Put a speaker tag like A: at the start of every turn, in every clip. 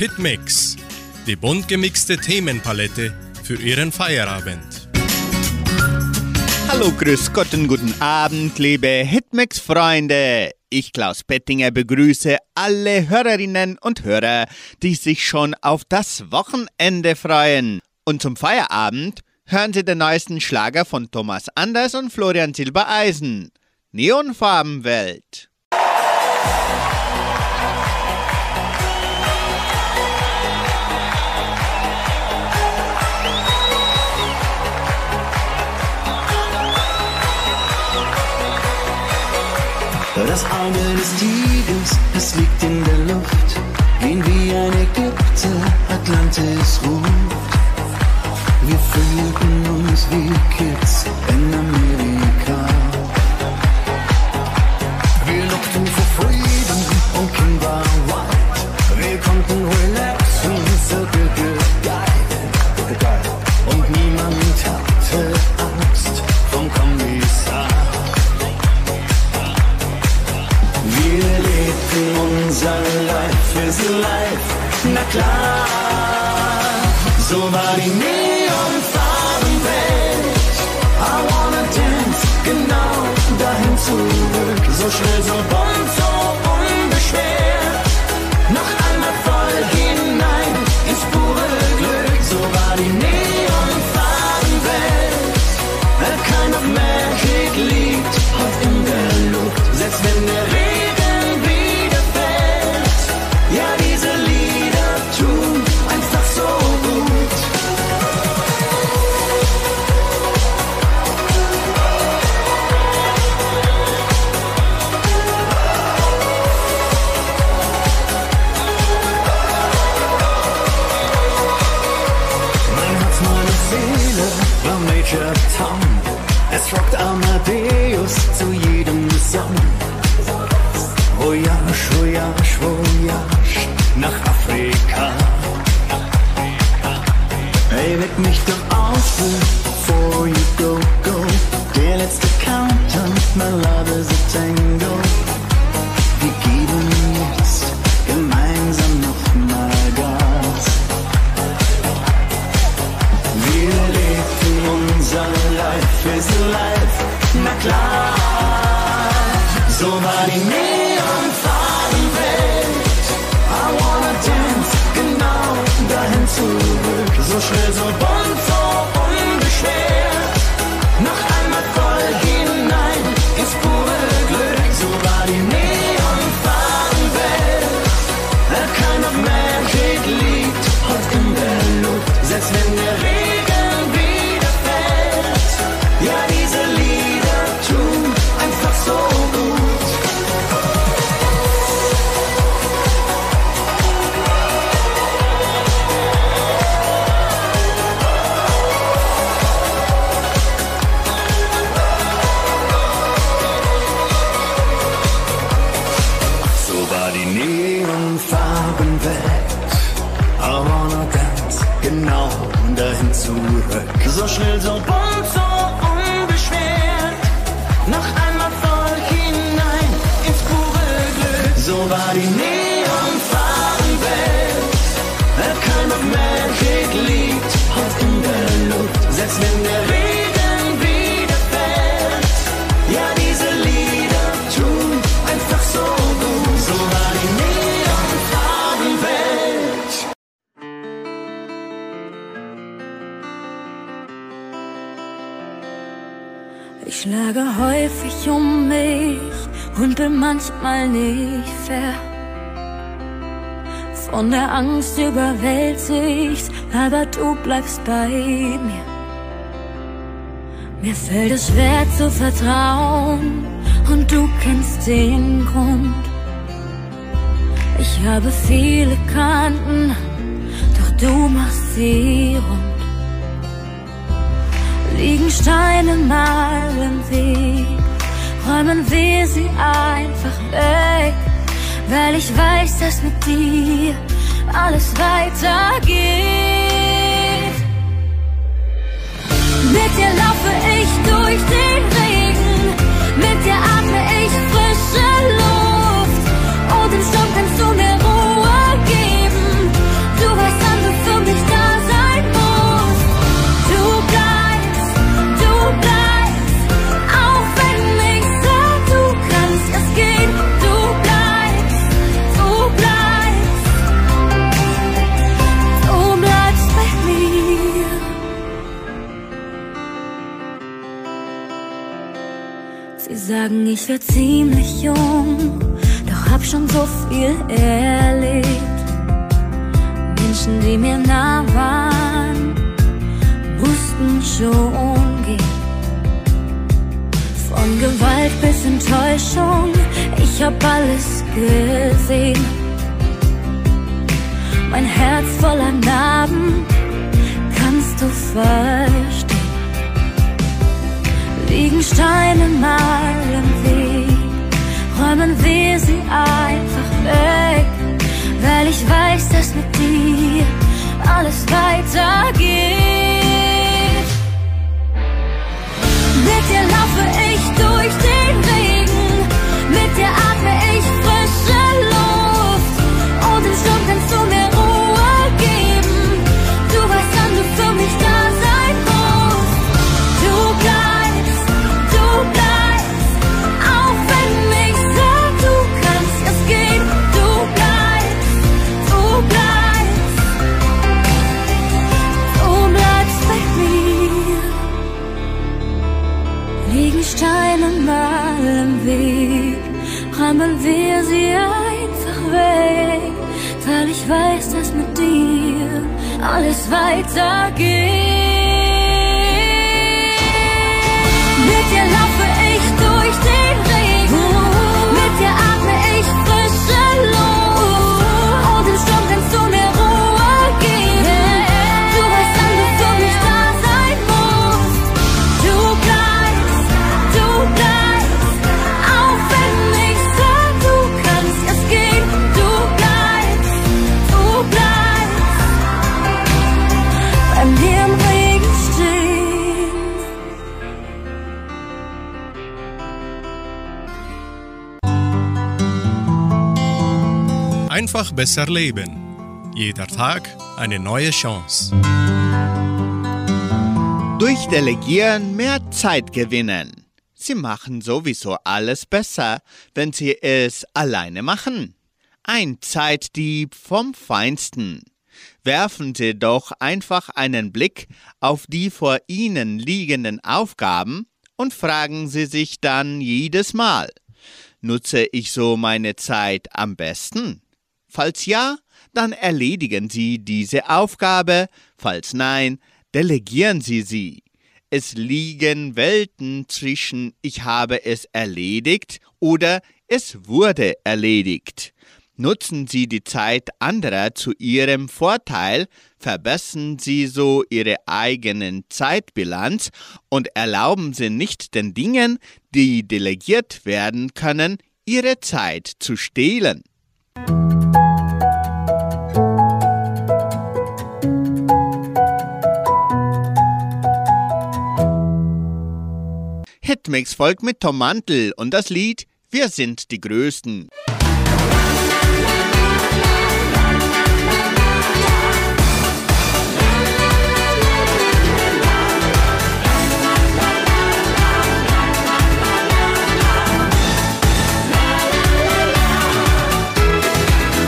A: Hitmix, die bunt gemixte Themenpalette für Ihren Feierabend.
B: Hallo, grüß Gott und guten Abend, liebe Hitmix-Freunde. Ich, Klaus Bettinger, begrüße alle Hörerinnen und Hörer, die sich schon auf das Wochenende freuen. Und zum Feierabend hören Sie den neuesten Schlager von Thomas Anders und Florian Silbereisen. Neonfarbenwelt.
C: Das Auge des Tigers, es liegt in der Luft, gehen wie ein Ägypter, Atlantis ruft. Wir fühlten uns wie Kids in Amerika. Is life, na klar. So war die Neonfarbenwelt. I wanna dance, genau dahin zurück. So schnell, so bunt,
D: manchmal nicht fair. Von der Angst überwältigt, aber du bleibst bei mir. Mir fällt es schwer zu vertrauen und du kennst den Grund. Ich habe viele Kanten, doch du machst sie rund. Liegen Steine mal im Weg, räumen wir sie einfach weg, weil ich weiß, dass mit dir alles weitergeht. Mit dir laufe ich durch den Regen, mit dir atme ich frische Luft sagen, ich wär ziemlich jung, doch hab schon so viel erlebt. Menschen, die mir nah waren, mussten schon gehen. Von Gewalt bis Enttäuschung, ich hab alles gesehen. Mein Herz voller Narben, kannst du verstehen. Liegen Steine mal im Weg, räumen wir sie einfach weg, weil ich weiß, dass mit dir alles weitergeht. Mit dir laufe ich durch den Regen, alles weitergeht.
A: Einfach besser leben. Jeder Tag eine neue Chance.
B: Durch Delegieren mehr Zeit gewinnen. Sie machen sowieso alles besser, wenn Sie es alleine machen. Ein Zeitdieb vom Feinsten. Werfen Sie doch einfach einen Blick auf die vor Ihnen liegenden Aufgaben und fragen Sie sich dann jedes Mal, nutze ich so meine Zeit am besten? Falls ja, dann erledigen Sie diese Aufgabe, falls nein, delegieren Sie sie. Es liegen Welten zwischen ich habe es erledigt oder es wurde erledigt. Nutzen Sie die Zeit anderer zu Ihrem Vorteil, verbessern Sie so Ihre eigenen Zeitbilanz und erlauben Sie nicht den Dingen, die delegiert werden können, Ihre Zeit zu stehlen. Hitmix folgt mit Tom Mantel und das Lied Wir sind die Größten.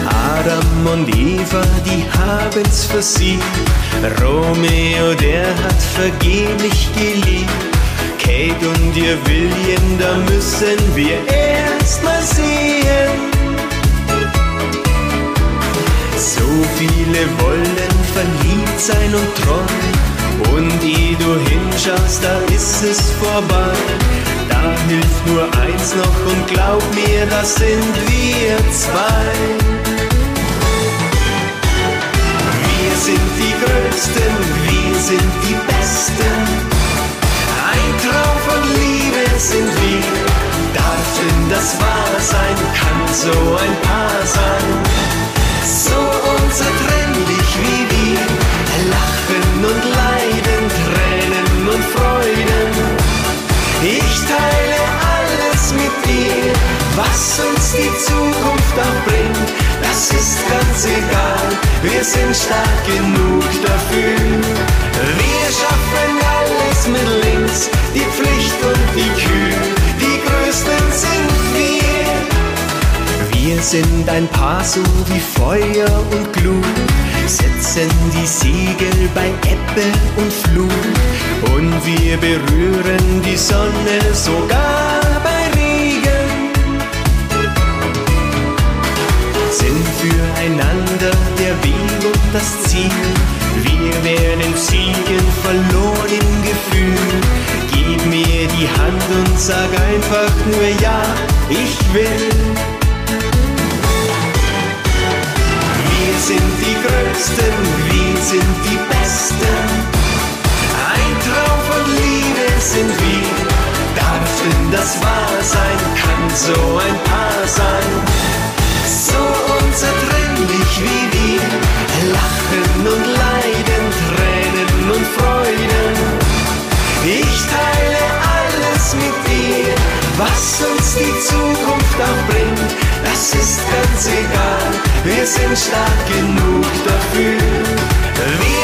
E: Adam und Eva, die haben's versiegt. Romeo, der hat vergeblich geliebt. Kate und ihr William, da müssen wir erst mal sehen. So viele wollen verliebt sein und treu. Und ehe du hinschaust, da ist es vorbei. Da hilft nur eins noch und glaub mir, das sind wir zwei. Wir sind die Größten, wir sind die Besten. Ein Traum von Liebe sind wir. Darf denn das wahr sein? Kann so ein Paar sein? So unzertrennlich wie wir. Lachen und Leiden, Tränen und Freuden. Ich teile alles mit dir, was uns die Zukunft auch bringt. Das ist ganz egal, wir sind stark genug dafür. Wir schaffen alles mit links, die Pflicht und die Kühe. Die Größten sind wir. Wir sind ein Paar so wie Feuer und Glut, setzen die Segel bei Ebbe und Flut und wir berühren die Sonne sogar füreinander der Weg und das Ziel. Wir werden siegen, verloren im Gefühl. Gib mir die Hand und sag einfach nur ja, ich will. Wir sind die Größten, wir sind die Besten. Ein Traum von Liebe sind wir. Darf denn das wahr sein? Kann so ein Paar sein? So unzertrennlich wie wir. Lachen und Leiden, Tränen und Freuden. Ich teile alles mit dir, was uns die Zukunft auch bringt. Das ist ganz egal, wir sind stark genug dafür. Wir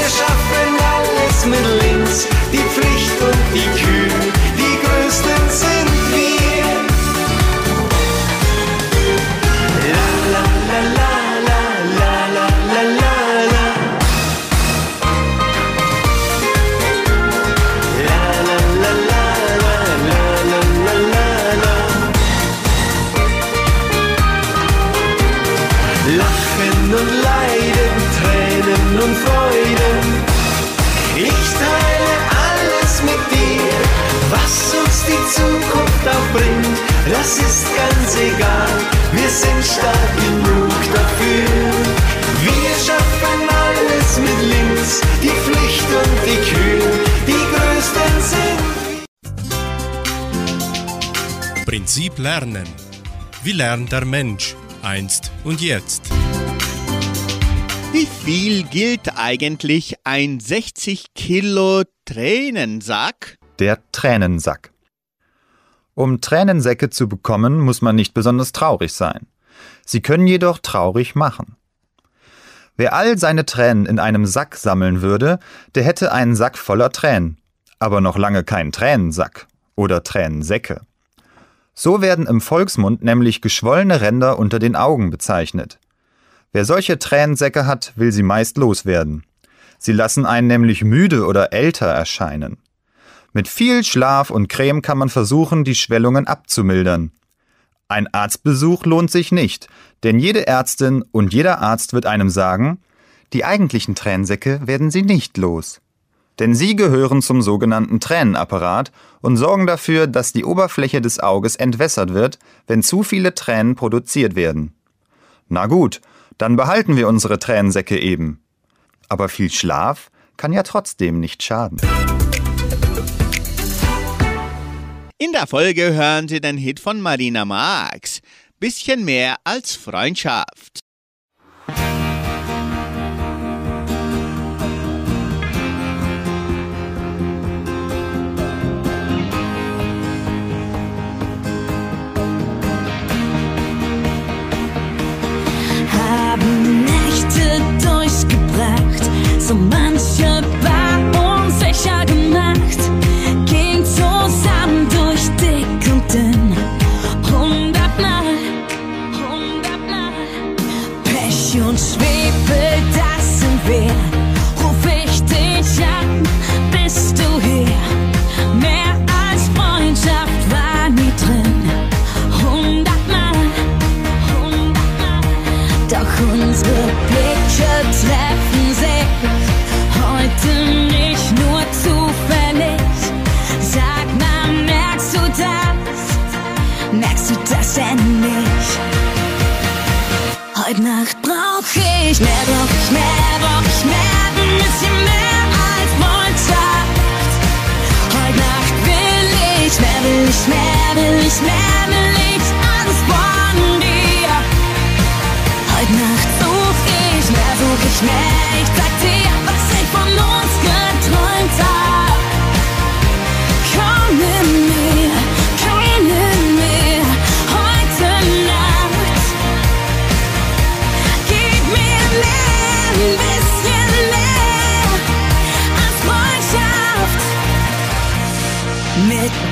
A: Wie lernt der Mensch einst und jetzt?
B: Wie viel gilt eigentlich ein 60 Kilo Tränensack?
F: Der Tränensack. Um Tränensäcke zu bekommen, muss man nicht besonders traurig sein. Sie können jedoch traurig machen. Wer all seine Tränen in einem Sack sammeln würde, der hätte einen Sack voller Tränen, aber noch lange keinen Tränensack oder Tränensäcke. So werden im Volksmund nämlich geschwollene Ränder unter den Augen bezeichnet. Wer solche Tränensäcke hat, will sie meist loswerden. Sie lassen einen nämlich müde oder älter erscheinen. Mit viel Schlaf und Creme kann man versuchen, die Schwellungen abzumildern. Ein Arztbesuch lohnt sich nicht, denn jede Ärztin und jeder Arzt wird einem sagen, die eigentlichen Tränensäcke werden sie nicht los. Denn sie gehören zum sogenannten Tränenapparat und sorgen dafür, dass die Oberfläche des Auges entwässert wird, wenn zu viele Tränen produziert werden. Na gut, dann behalten wir unsere Tränensäcke eben. Aber viel Schlaf kann ja trotzdem nicht schaden.
B: In der Folge hören Sie den Hit von Marina Marx. Bisschen mehr als Freundschaft.
G: So manche war unsicher gemacht, Heute Nacht brauch ich mehr, ich mehr, ich mehr, ein bisschen mehr als Freundschaft. Heute Nacht will ich mehr, will ich mehr, will ich mehr, will ich alles von dir. Heute Nacht such ich mehr, such ich mehr. Ich sag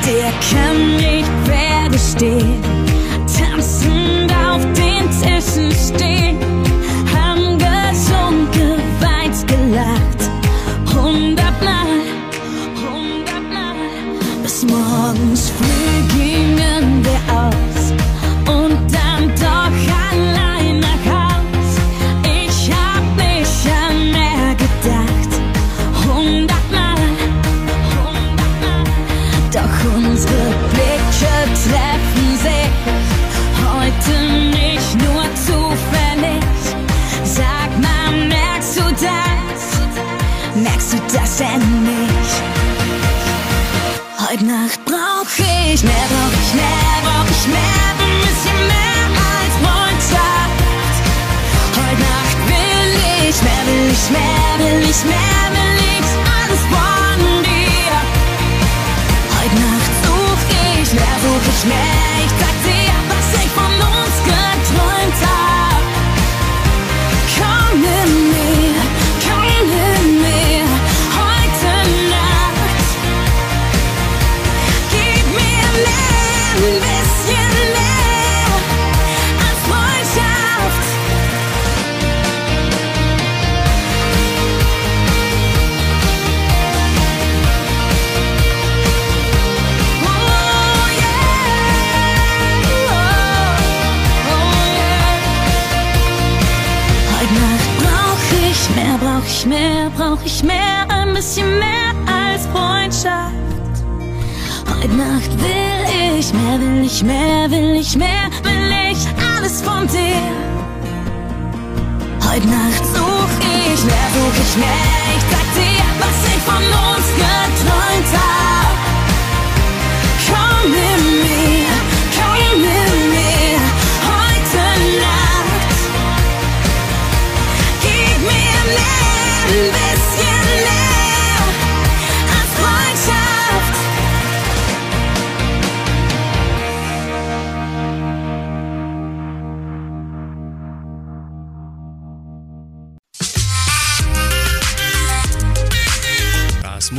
G: der kann nicht verstehen. Tanzend auf den Tischen stehen. Nacht will ich mehr, will ich mehr, will ich mehr, will ich alles von dir. Heute Nacht such ich mehr, such ich mehr, ich sag dir, was ich von uns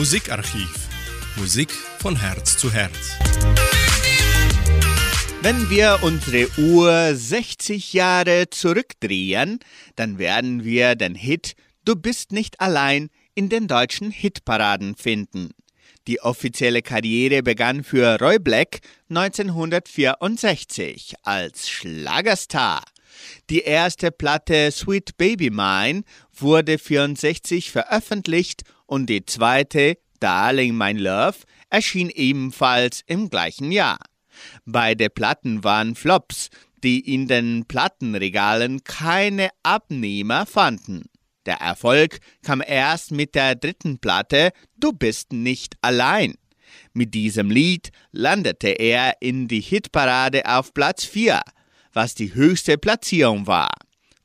A: Musikarchiv. Musik von Herz zu Herz.
B: Wenn wir unsere Uhr 60 Jahre zurückdrehen, dann werden wir den Hit Du bist nicht allein in den deutschen Hitparaden finden. Die offizielle Karriere begann für Roy Black 1964 als Schlagerstar. Die erste Platte Sweet Baby Mine wurde 64 veröffentlicht und die zweite Darling My Love erschien ebenfalls im gleichen Jahr. Beide Platten waren Flops, die in den Plattenregalen keine Abnehmer fanden. Der Erfolg kam erst mit der dritten Platte Du bist nicht allein. Mit diesem Lied landete er in die Hitparade auf Platz 4, was die höchste Platzierung war.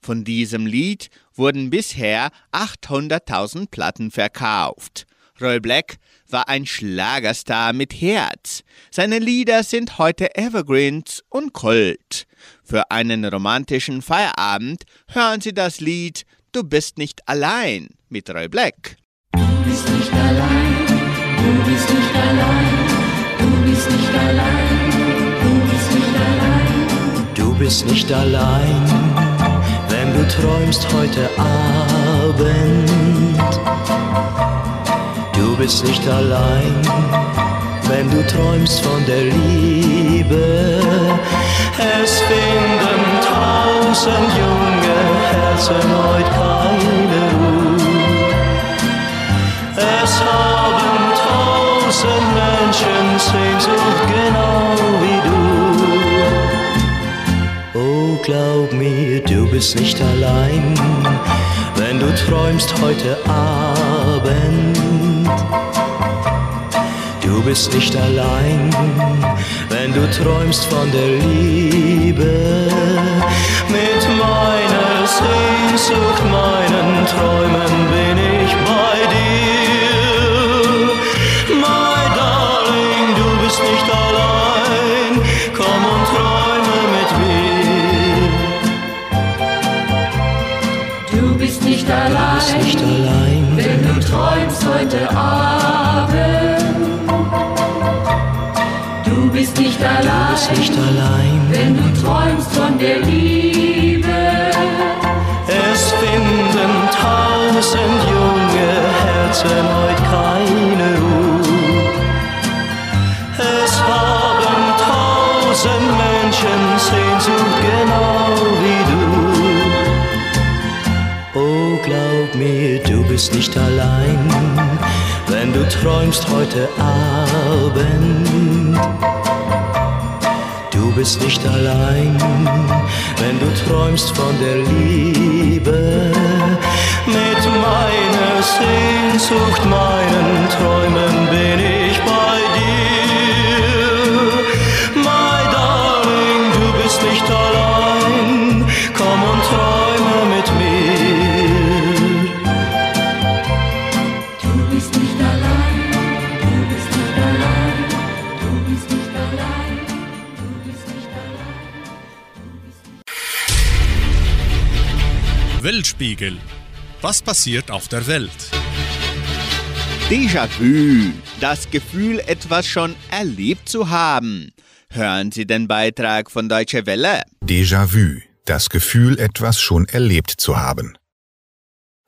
B: Von diesem Lied wurden bisher 800.000 Platten verkauft. Roy Black war ein Schlagerstar mit Herz. Seine Lieder sind heute Evergreens und Kult. Für einen romantischen Feierabend hören Sie das Lied Du bist nicht allein mit Roy Black.
H: Du bist nicht allein, du bist nicht allein, du bist nicht allein, du bist nicht allein.
I: Du bist nicht allein, träumst heute Abend. Du bist nicht allein, wenn du träumst von der Liebe. Es finden tausend junge Herzen heute keine Ruhe. Es haben tausend Menschen Sehnsucht genau wie du. Glaub mir, du bist nicht allein, wenn du träumst heute Abend. Du bist nicht allein, wenn du träumst von der Liebe. Mit meiner Sehnsucht, meinen Träumen bin ich bist nicht
H: du allein, bist nicht allein. wenn du träumst von der Liebe.
I: Es finden tausend junge Herzen heute keine Ruhe. Es haben tausend Menschen Sehnsucht genau wie du. Oh, glaub mir, du bist nicht allein, wenn du träumst heute Abend. Du bist nicht allein, wenn du träumst von der Liebe. Mit meiner Sehnsucht,
A: Weltspiegel. Was passiert auf der Welt?
B: Déjà-vu, das Gefühl, etwas schon erlebt zu haben. Hören Sie den Beitrag von Deutsche Welle.
J: Déjà-vu, das Gefühl, etwas schon erlebt zu haben.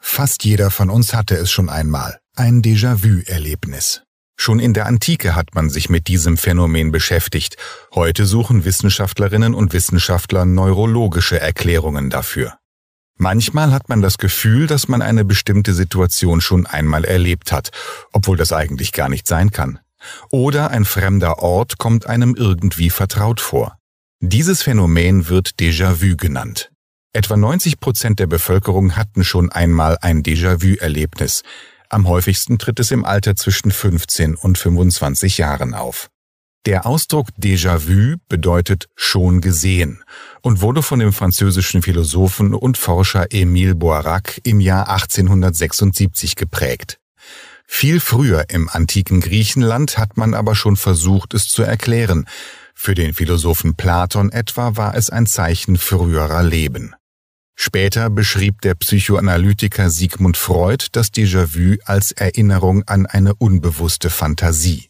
J: Fast jeder von uns hatte es schon einmal, ein Déjà-vu-Erlebnis. Schon in der Antike hat man sich mit diesem Phänomen beschäftigt. Heute suchen Wissenschaftlerinnen und Wissenschaftler neurologische Erklärungen dafür. Manchmal hat man das Gefühl, dass man eine bestimmte Situation schon einmal erlebt hat, obwohl das eigentlich gar nicht sein kann. Oder ein fremder Ort kommt einem irgendwie vertraut vor. Dieses Phänomen wird Déjà-vu genannt. Etwa 90 Prozent der Bevölkerung hatten schon einmal ein Déjà-vu-Erlebnis. Am häufigsten tritt es im Alter zwischen 15 und 25 Jahren auf. Der Ausdruck Déjà-vu bedeutet schon gesehen und wurde von dem französischen Philosophen und Forscher Émile Boirac im Jahr 1876 geprägt. Viel früher im antiken Griechenland hat man aber schon versucht, es zu erklären. Für den Philosophen Platon etwa war es ein Zeichen früherer Leben. Später beschrieb der Psychoanalytiker Sigmund Freud das Déjà-vu als Erinnerung an eine unbewusste Fantasie.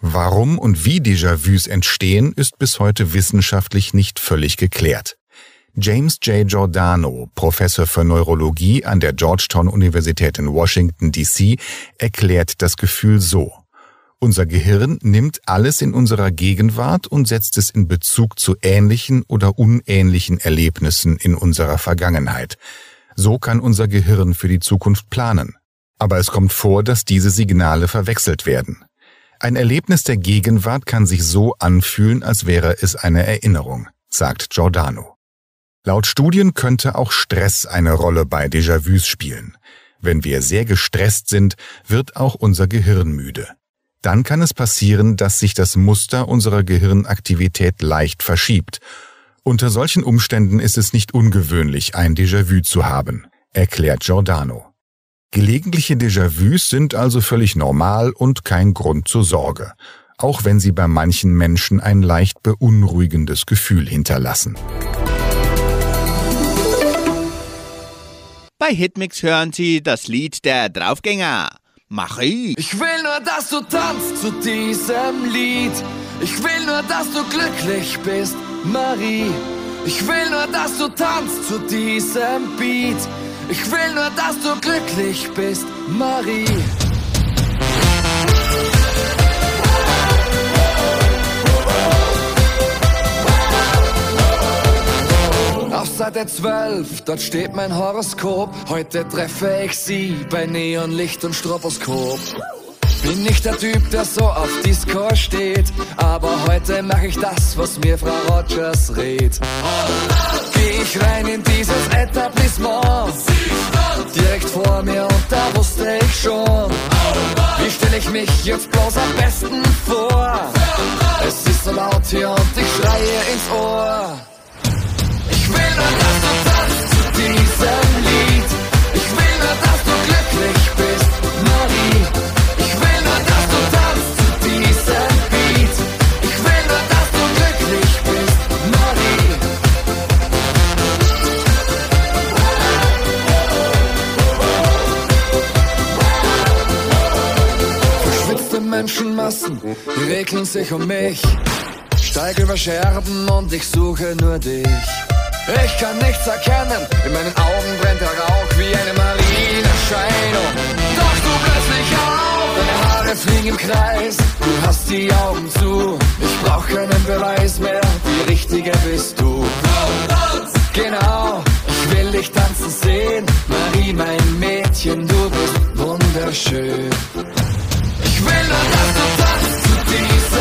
J: Warum und wie Déjà-vus entstehen, ist bis heute wissenschaftlich nicht völlig geklärt. James J. Giordano, Professor für Neurologie an der Georgetown Universität in Washington, D.C., erklärt das Gefühl so. Unser Gehirn nimmt alles in unserer Gegenwart und setzt es in Bezug zu ähnlichen oder unähnlichen Erlebnissen in unserer Vergangenheit. So kann unser Gehirn für die Zukunft planen. Aber es kommt vor, dass diese Signale verwechselt werden. Ein Erlebnis der Gegenwart kann sich so anfühlen, als wäre es eine Erinnerung, sagt Giordano. Laut Studien könnte auch Stress eine Rolle bei Déjà-vus spielen. Wenn wir sehr gestresst sind, wird auch unser Gehirn müde. Dann kann es passieren, dass sich das Muster unserer Gehirnaktivität leicht verschiebt. Unter solchen Umständen ist es nicht ungewöhnlich, ein Déjà-vu zu haben, erklärt Giordano. Gelegentliche Déjà-vus sind also völlig normal und kein Grund zur Sorge, auch wenn sie bei manchen Menschen ein leicht beunruhigendes Gefühl hinterlassen.
B: Bei Hitmix hören Sie das Lied der Draufgänger. Marie.
K: Ich will nur, dass du tanzt zu diesem Lied. Ich will nur, dass du glücklich bist, Marie. Ich will nur, dass du tanzt zu diesem Beat. Ich will nur, dass du glücklich bist, Marie. Auf Seite 12, dort steht mein Horoskop. Heute treffe ich sie bei Neonlicht und Stroboskop. Bin nicht der Typ, der so auf Disco steht, aber heute mache ich das, was mir Frau Rogers rät. Geh ich rein in dieses Etablissement, direkt vor mir und da wusste ich schon, wie stelle ich mich jetzt bloß am besten vor? Es ist so laut hier und ich schreie ins Ohr. Ich will nur, dass Menschenmassen, regeln sich um mich. Steig über Scherben und ich suche nur dich. Ich kann nichts erkennen, in meinen Augen brennt der Rauch wie eine Marienerscheinung. Doch du plötzlich auf, deine Haare fliegen im Kreis, du hast die Augen zu. Ich brauch keinen Beweis mehr, die Richtige bist du. Genau, ich will dich tanzen sehen, Marie, mein Mädchen, du bist wunderschön. Ich will nur, dass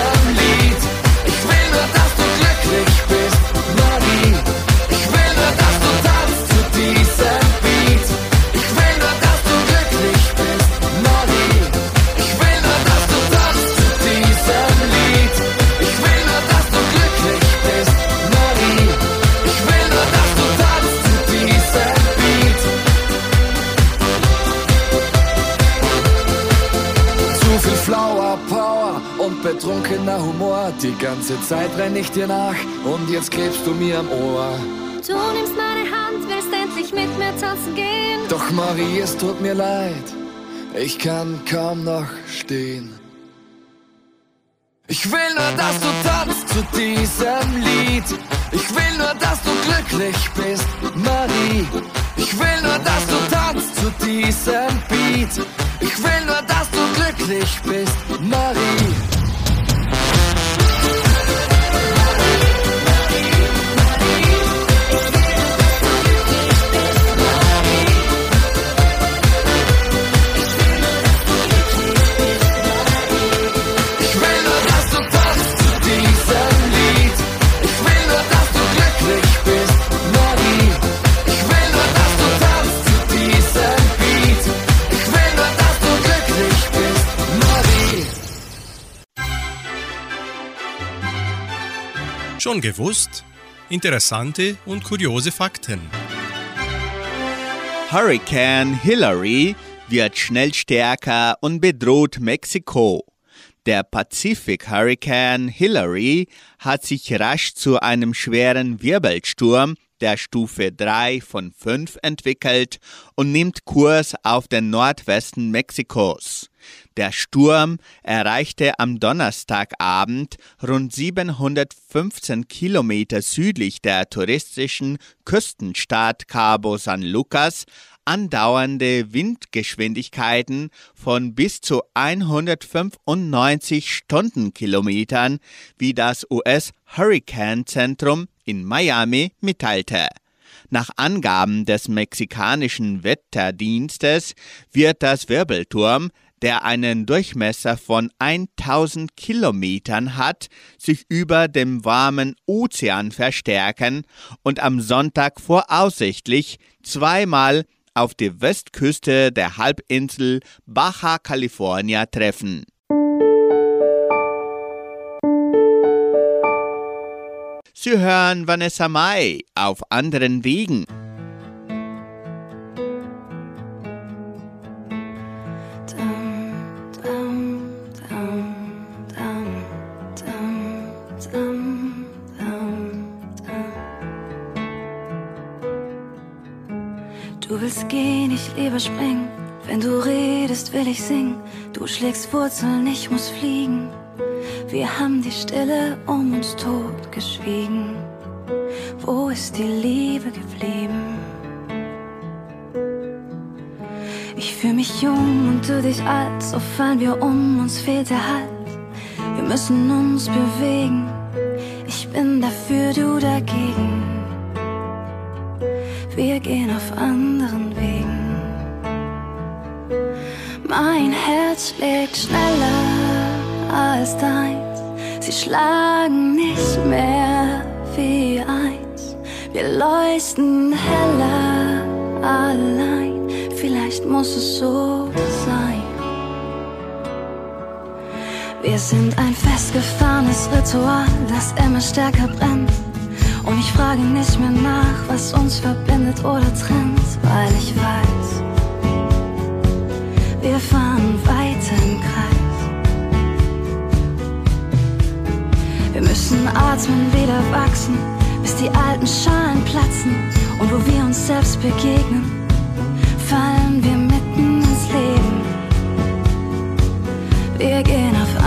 K: betrunkener Humor. Die ganze Zeit renn ich dir nach und jetzt klebst du mir am Ohr.
L: Du nimmst meine Hand, willst endlich
D: mit mir tanzen gehen?
K: Doch Marie, es tut mir leid, ich kann kaum noch stehen. Ich will nur, dass du tanzt zu diesem Lied. Ich will nur, dass du glücklich bist, Marie. Ich will nur, dass du tanzt zu diesem Beat. Ich will nur, dass du glücklich bist, Marie.
A: Schon gewusst? Interessante und kuriose Fakten.
B: Hurricane Hillary wird schnell stärker und bedroht Mexiko. Der Pazifik Hurricane Hillary hat sich rasch zu einem schweren Wirbelsturm der Stufe 3 von 5 entwickelt und nimmt Kurs auf den Nordwesten Mexikos. Der Sturm erreichte am Donnerstagabend rund 715 Kilometer südlich der touristischen Küstenstadt Cabo San Lucas andauernde Windgeschwindigkeiten von bis zu 195 Stundenkilometern, wie das US-Hurricane-Zentrum in Miami mitteilte. Nach Angaben des mexikanischen Wetterdienstes wird das Wirbelturm, der einen Durchmesser von 1000 Kilometern hat, sich über dem warmen Ozean verstärken und am Sonntag voraussichtlich zweimal auf die Westküste der Halbinsel Baja California treffen. Sie hören Vanessa Mai auf anderen Wegen.
D: Gehen, ich lieber springen. Wenn du redest, will ich singen. Du schlägst Wurzeln, ich muss fliegen. Wir haben die Stille um uns tot geschwiegen. Wo ist die Liebe geblieben? Ich fühl mich jung und du dich alt, so fallen wir um, uns fehlt der Halt. Wir müssen uns bewegen. Ich bin dafür, du dagegen. Wir gehen auf anderen Mein Herz schlägt schneller als deins. Sie schlagen nicht mehr wie eins. Wir leuchten heller allein. Vielleicht muss es so sein. Wir sind ein festgefahrenes Ritual, das immer stärker brennt. Und ich frage nicht mehr nach, was uns verbindet oder trennt, weil ich weiß, wir fahren weiter im Kreis. Wir müssen atmen, wieder wachsen, bis die alten Schalen platzen. Und wo wir uns selbst begegnen, fallen wir mitten ins Leben. Wir gehen auf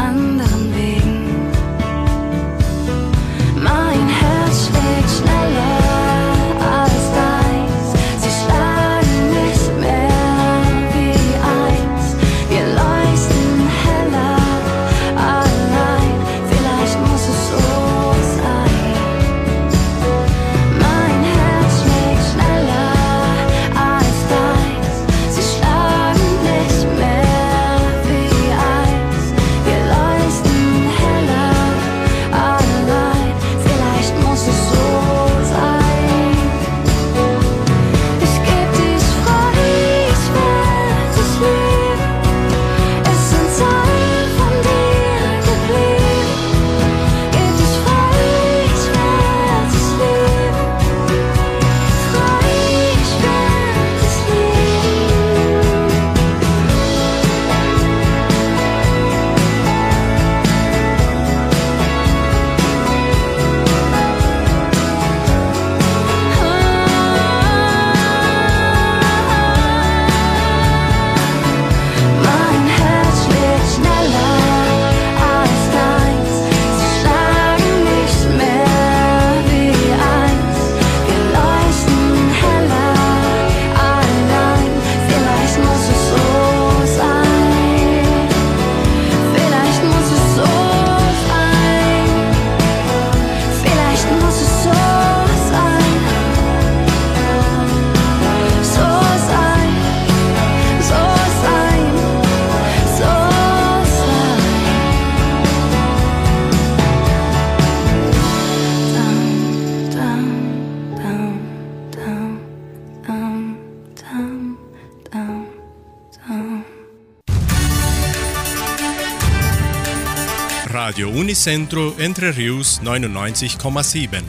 A: Radio Unicentro Entre Rius 99,7.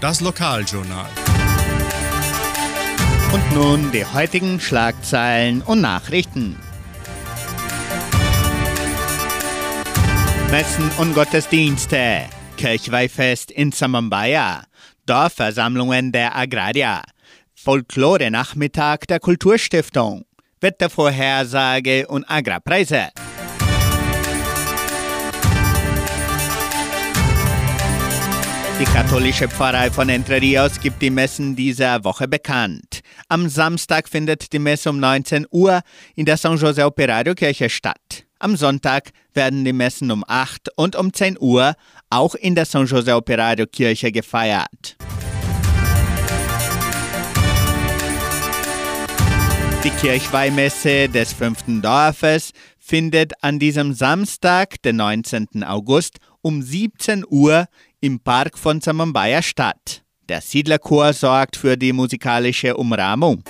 A: Das Lokaljournal.
B: Und nun die heutigen Schlagzeilen und Nachrichten. Messen und Gottesdienste, Kirchweihfest in Samambaya, Dorfversammlungen der Agrarier, Folklore-Nachmittag der Kulturstiftung, Wettervorhersage und Agrarpreise. Die katholische Pfarrei von Entre Rios gibt die Messen dieser Woche bekannt. Am Samstag findet die Messe um 19 Uhr in der San José Operario Kirche statt. Am Sonntag werden die Messen um 8 und um 10 Uhr auch in der San José Operario Kirche gefeiert. Die Kirchweihmesse des fünften Dorfes findet an diesem Samstag, den 19. August, um 17 Uhr im Park von Samambaya statt. Der Siedlerchor sorgt für die musikalische Umrahmung.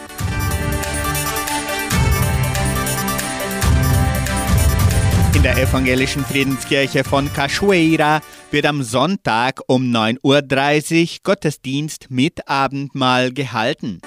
B: In der evangelischen Friedenskirche von Cachoeira wird am Sonntag um 9.30 Uhr Gottesdienst mit Abendmahl gehalten.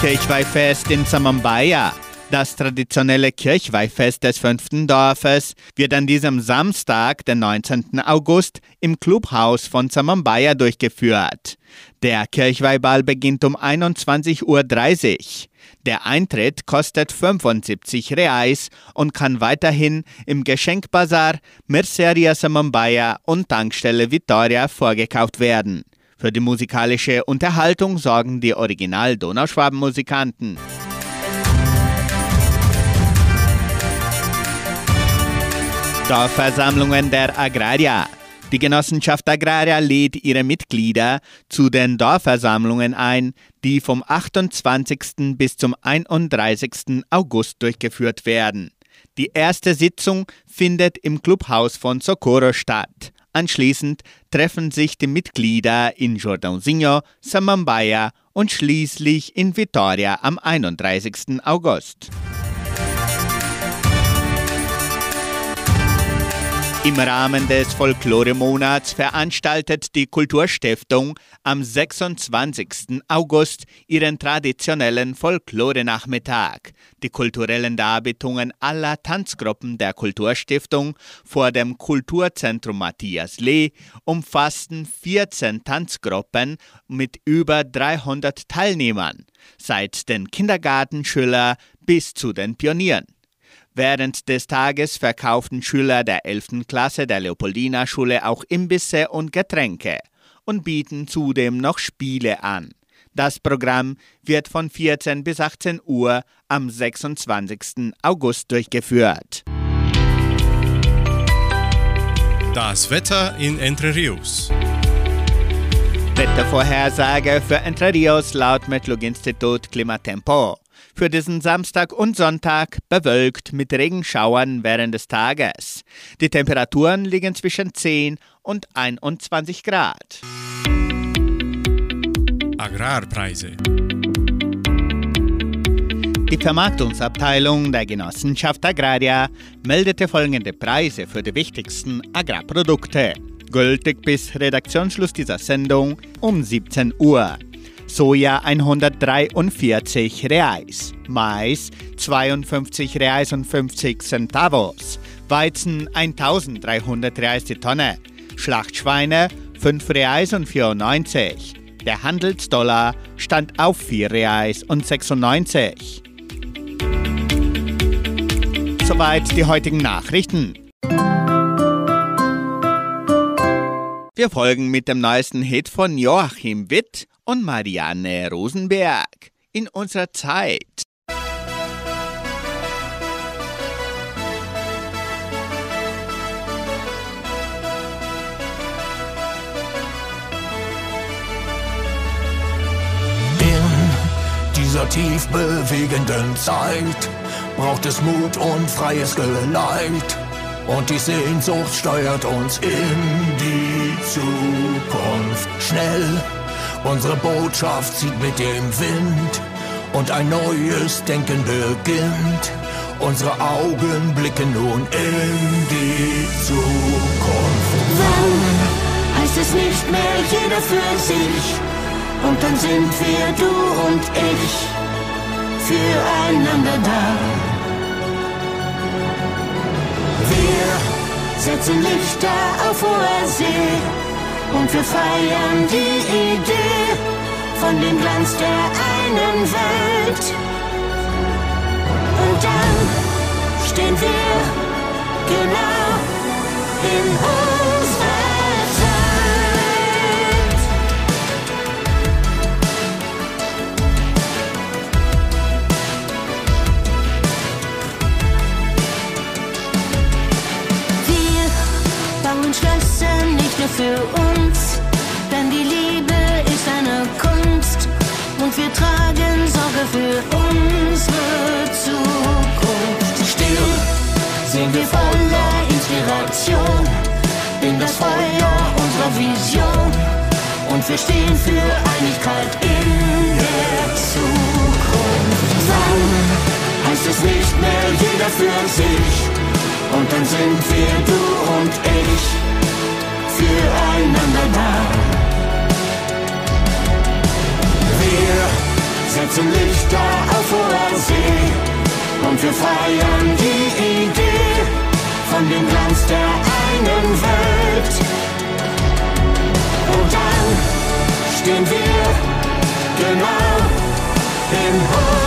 B: Kirchweihfest in Samambaya. Das traditionelle Kirchweihfest des fünften Dorfes wird an diesem Samstag, den 19. August, im Clubhaus von Samambaya durchgeführt. Der Kirchweihball beginnt um 21.30 Uhr. Der Eintritt kostet 75 Reais und kann weiterhin im Geschenkbazar, Merceria Samambaya und Tankstelle Vittoria vorgekauft werden. Für die musikalische Unterhaltung sorgen die Original-Donauschwaben-Musikanten. Dorfversammlungen der Agrarier. Die Genossenschaft Agraria lädt ihre Mitglieder zu den Dorfversammlungen ein, die vom 28. bis zum 31. August durchgeführt werden. Die erste Sitzung findet im Clubhaus von Socorro statt. Anschließend treffen sich die Mitglieder in Jordãozinho, Samambaya und schließlich in Vitória am 31. August. Im Rahmen des Folklore-Monats veranstaltet die Kulturstiftung am 26. August ihren traditionellen Folklore-Nachmittag. Die kulturellen Darbietungen aller Tanzgruppen der Kulturstiftung vor dem Kulturzentrum Matthias Lee umfassten 14 Tanzgruppen mit über 300 Teilnehmern, seit den Kindergartenschülern bis zu den Pionieren. Während des Tages verkauften Schüler der 11. Klasse der Leopoldina Schule auch Imbisse und Getränke und bieten zudem noch Spiele an. Das Programm wird von 14 bis 18 Uhr am 26. August durchgeführt.
A: Das Wetter in Entre Rios.
B: Wettervorhersage für Entre Rios laut Metlog-Institut Klimatempo. Für diesen Samstag und Sonntag bewölkt mit Regenschauern während des Tages. Die Temperaturen liegen zwischen 10 und 21 Grad.
A: Agrarpreise.
B: Die Vermarktungsabteilung der Genossenschaft Agraria meldete folgende Preise für die wichtigsten Agrarprodukte. Gültig bis Redaktionsschluss dieser Sendung um 17 Uhr. Soja 143 Reais, Mais 52 Reais und 50 Centavos, Weizen 1300 Reais die Tonne, Schlachtschweine 5 Reais und 94. Der Handelsdollar stand auf 4 Reais und 96. Soweit die heutigen Nachrichten. Wir folgen mit dem neuesten Hit von Joachim Witt und Marianne Rosenberg in unserer Zeit.
M: In dieser tief bewegenden Zeit braucht es Mut und freies Geleit. Und die Sehnsucht steuert uns in die Zukunft. Schnell, Unsere Botschaft zieht mit dem Wind
N: und ein neues Denken beginnt. Unsere Augen blicken nun in die Zukunft.
M: Wann heißt es nicht mehr jeder für sich? Und dann sind wir du und ich füreinander da. Wir setzen Lichter auf hoher See und wir feiern die Idee von dem Glanz der einen Welt. Und dann stehen wir genau in uns. wir feiern die Idee von dem Glanz der einen Welt. Und dann stehen wir genau
O: im
G: Hof.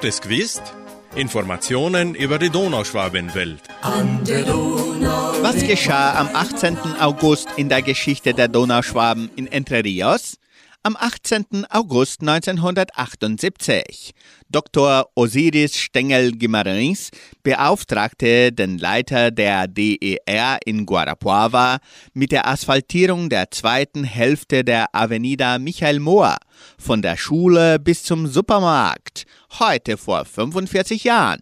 A: Hast es gewusst? Informationen über die Donauschwabenwelt.
B: Was geschah am 18. August in der Geschichte der Donauschwaben in Entre Rios? Am 18. August 1978. Dr. Osiris Stengel Guimarães beauftragte den Leiter der DER in Guarapuava mit der Asphaltierung der zweiten Hälfte der Avenida Michael Mohr von der Schule bis zum Supermarkt, heute vor 45 Jahren.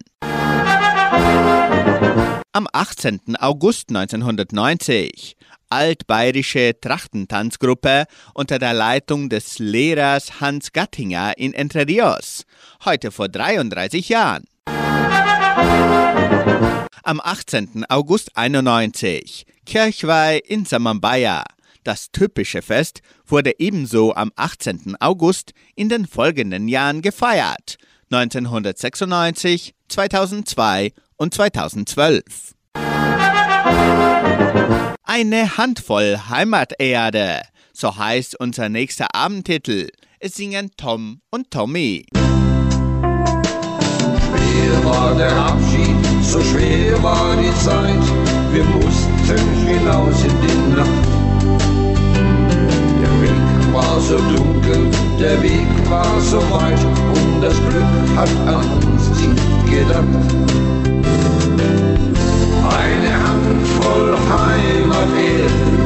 B: Am 18. August 1990 altbayerische Trachtentanzgruppe unter der Leitung des Lehrers Hans Gattinger in Entre Rios, heute vor 33 Jahren. Am 18. August 91 Kirchweih in Samambaya. Das typische Fest wurde ebenso am 18. August in den folgenden Jahren gefeiert. 1996, 2002 und 2012. Eine Handvoll Heimaterde, so heißt unser nächster Abendtitel. Es singen Tom und Tommy.
P: Schwer war der Abschied, so schwer war die Zeit. Wir mussten hinaus in die Nacht. Der Weg war so dunkel, der Weg war so weit und das Glück hat an uns nicht gedacht. Eine Handvoll Heimaterde nahm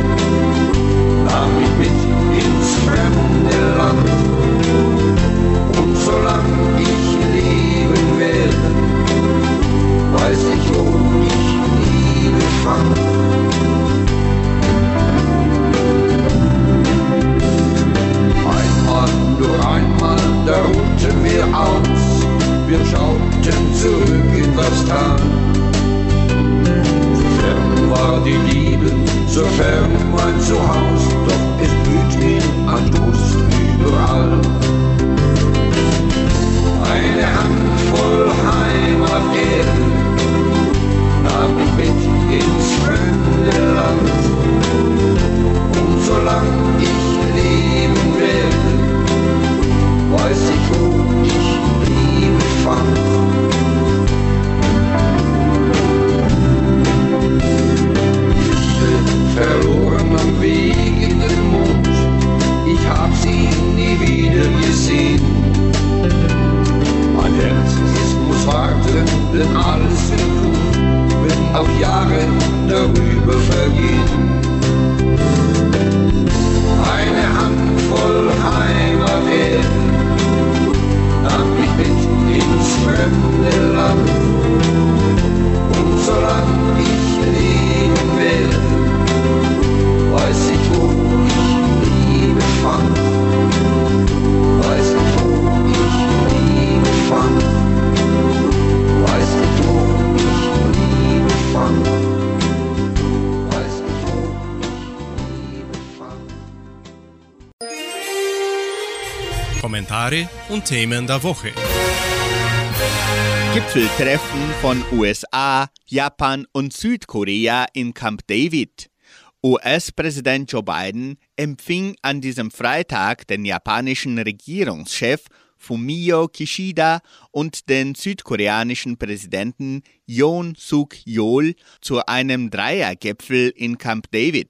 A: Themen der Woche.
B: Gipfeltreffen von USA, Japan und Südkorea in Camp David. US-Präsident Joe Biden empfing an diesem Freitag den japanischen Regierungschef Fumio Kishida und den südkoreanischen Präsidenten Yoon Suk-yeol zu einem Dreiergipfel in Camp David.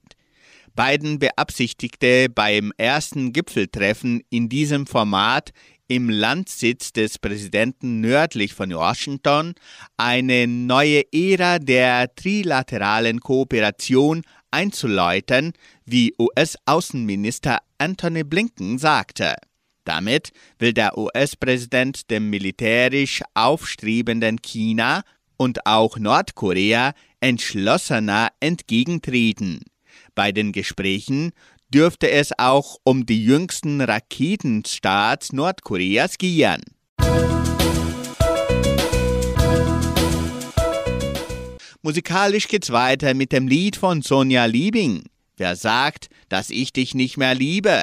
B: Biden beabsichtigte beim ersten Gipfeltreffen in diesem Format im Landsitz des Präsidenten nördlich von Washington eine neue Ära der trilateralen Kooperation einzuläuten, wie US-Außenminister Anthony Blinken sagte. Damit will der US-Präsident dem militärisch aufstrebenden China und auch Nordkorea entschlossener entgegentreten. Bei den Gesprächen dürfte es auch um die jüngsten Raketenstarts Nordkoreas gehen. Musikalisch geht's weiter mit dem Lied von Sonja Liebing. Wer sagt, dass ich dich nicht mehr liebe?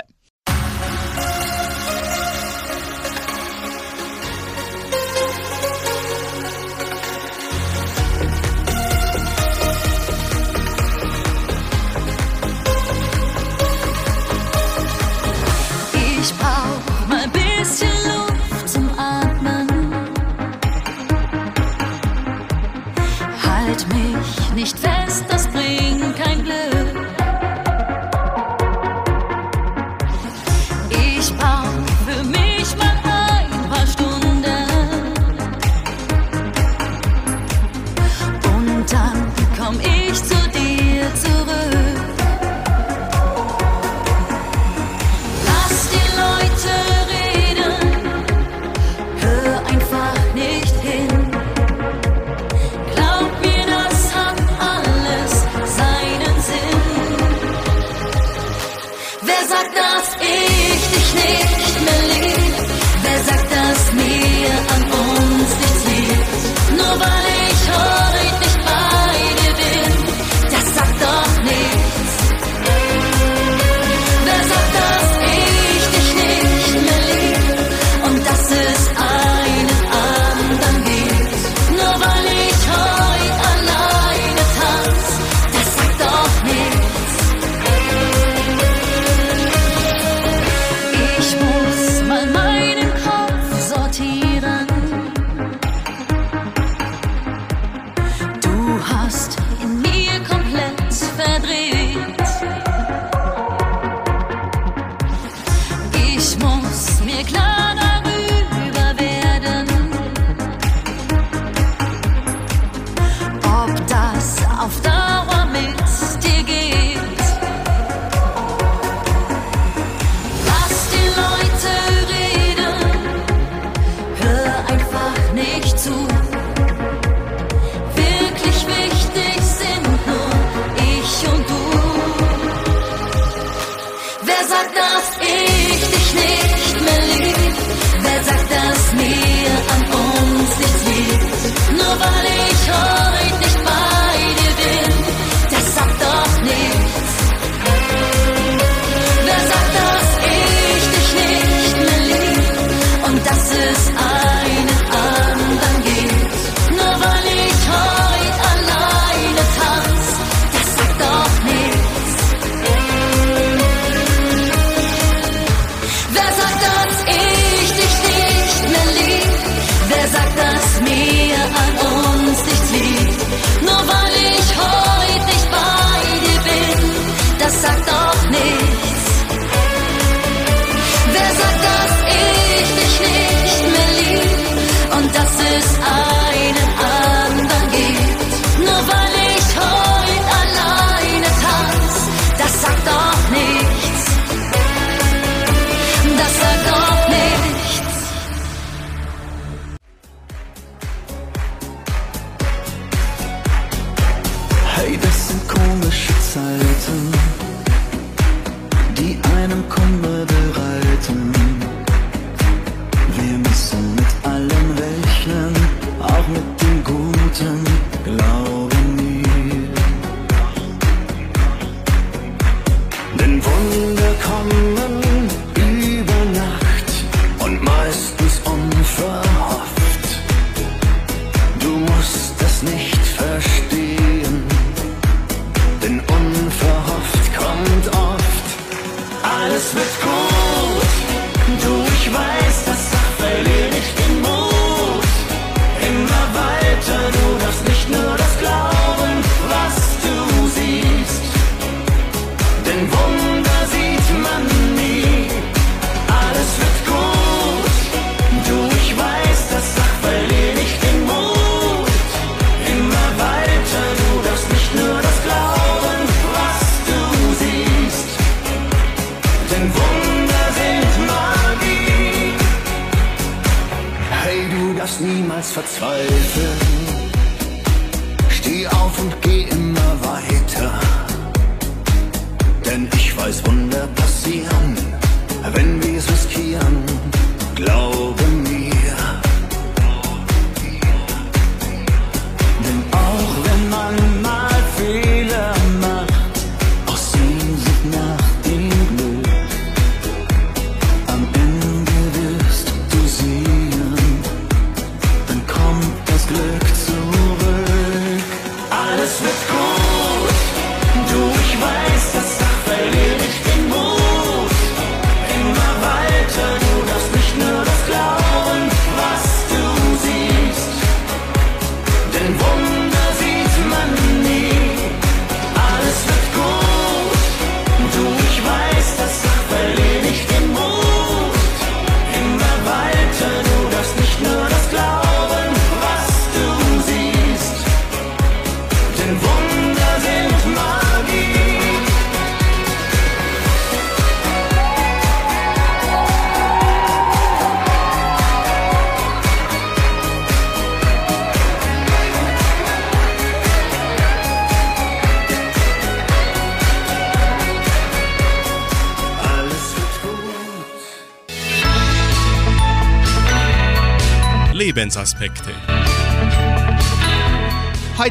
C: Verzweifeln.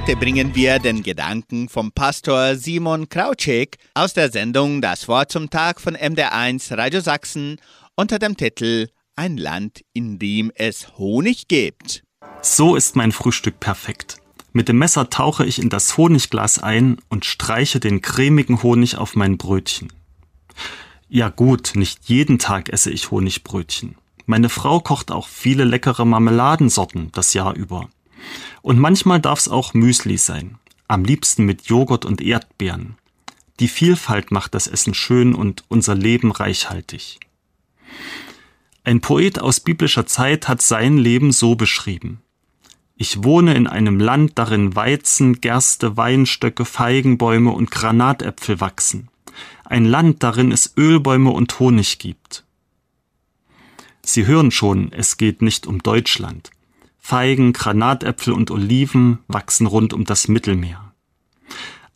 B: Heute bringen wir den Gedanken vom Pastor Simon Krautschek aus der Sendung Das Wort zum Tag von MDR1 Radio Sachsen unter dem Titel Ein Land, in dem es Honig gibt.
Q: So ist mein Frühstück perfekt. Mit dem Messer tauche ich in das Honigglas ein und streiche den cremigen Honig auf mein Brötchen. Ja gut, nicht jeden Tag esse ich Honigbrötchen. Meine Frau kocht auch viele leckere Marmeladensorten das Jahr über. Und manchmal darf es auch Müsli sein. Am liebsten mit Joghurt und Erdbeeren. Die Vielfalt macht das Essen schön und unser Leben reichhaltig. Ein Poet aus biblischer Zeit hat sein Leben so beschrieben. Ich wohne in einem Land, darin Weizen, Gerste, Weinstöcke, Feigenbäume und Granatäpfel wachsen. Ein Land, darin es Ölbäume und Honig gibt. Sie hören schon, es geht nicht um Deutschland. Feigen, Granatäpfel und Oliven wachsen rund um das Mittelmeer.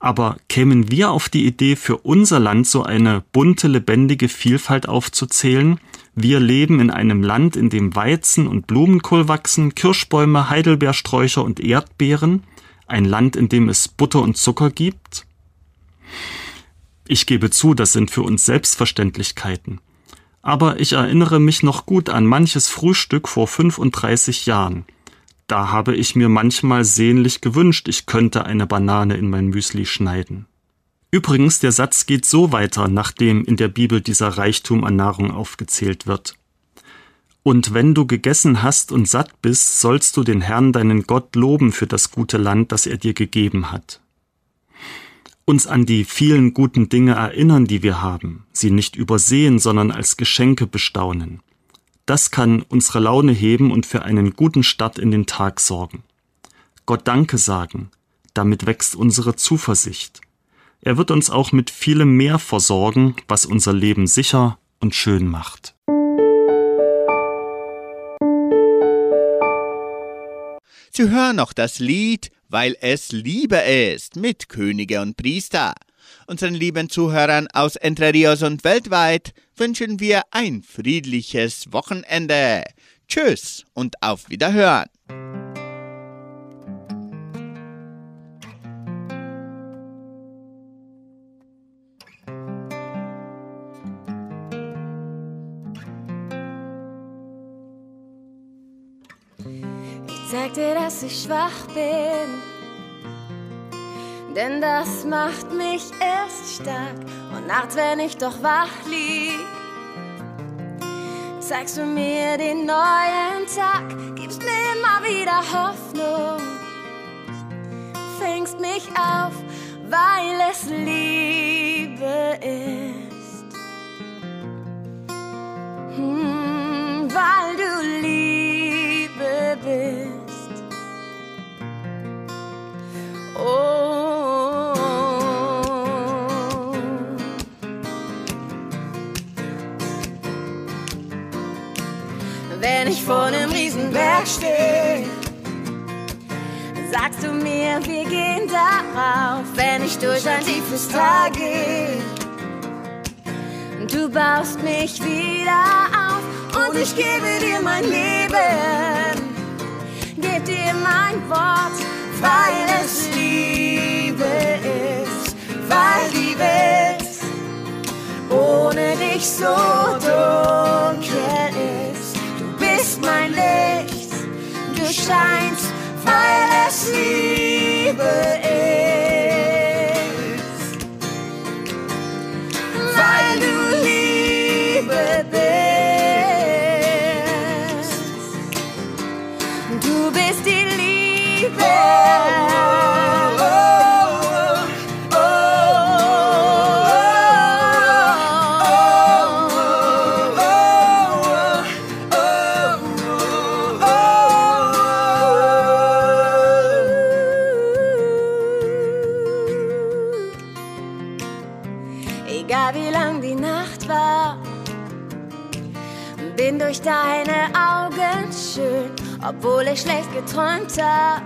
Q: Aber kämen wir auf die Idee, für unser Land so eine bunte, lebendige Vielfalt aufzuzählen? Wir leben in einem Land, in dem Weizen und Blumenkohl wachsen, Kirschbäume, Heidelbeersträucher und Erdbeeren. Ein Land, in dem es Butter und Zucker gibt? Ich gebe zu, das sind für uns Selbstverständlichkeiten. Aber ich erinnere mich noch gut an manches Frühstück vor 35 Jahren. Da habe ich mir manchmal sehnlich gewünscht, ich könnte eine Banane in mein Müsli schneiden. Übrigens, der Satz geht so weiter, nachdem in der Bibel dieser Reichtum an Nahrung aufgezählt wird. Und wenn du gegessen hast und satt bist, sollst du den Herrn deinen Gott loben für das gute Land, das er dir gegeben hat. Uns an die vielen guten Dinge erinnern, die wir haben, sie nicht übersehen, sondern als Geschenke bestaunen. Das kann unsere Laune heben und für einen guten Start in den Tag sorgen. Gott Danke sagen, damit wächst unsere Zuversicht. Er wird uns auch mit vielem mehr versorgen, was unser Leben sicher und schön macht.
B: Sie hören noch das Lied Weil es Liebe ist mit Könige und Priester. Unseren lieben Zuhörern aus Entre Rios und weltweit wünschen wir ein friedliches Wochenende. Tschüss und auf Wiederhören.
D: Schwach bin, denn das macht mich erst stark. Und nachts, wenn ich doch wach lieg, zeigst du mir den neuen Tag, gibst mir immer wieder Hoffnung, fängst mich auf, weil es Liebe ist. Wenn ich vor einem Riesenberg stehe, sagst du mir, wir gehen darauf. Wenn ich durch ein tiefes Tal gehe, du baust mich wieder auf und ich gebe dir mein Leben, geb dir mein Wort, weil es Liebe ist, weil die Welt ohne dich so dunkel ist. Mein Licht, du scheinst, weil es Liebe ist. Ich schlecht geträumt hab.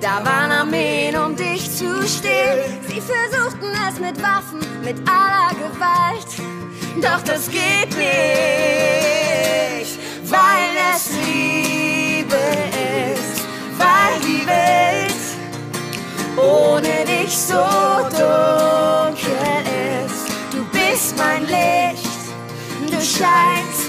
D: Da waren Armeen, um dich zu stehlen. Sie versuchten es mit Waffen, mit aller Gewalt. Doch das geht nicht, weil es Liebe ist, weil die Welt ohne dich so dunkel ist. Du bist mein Licht, du scheinst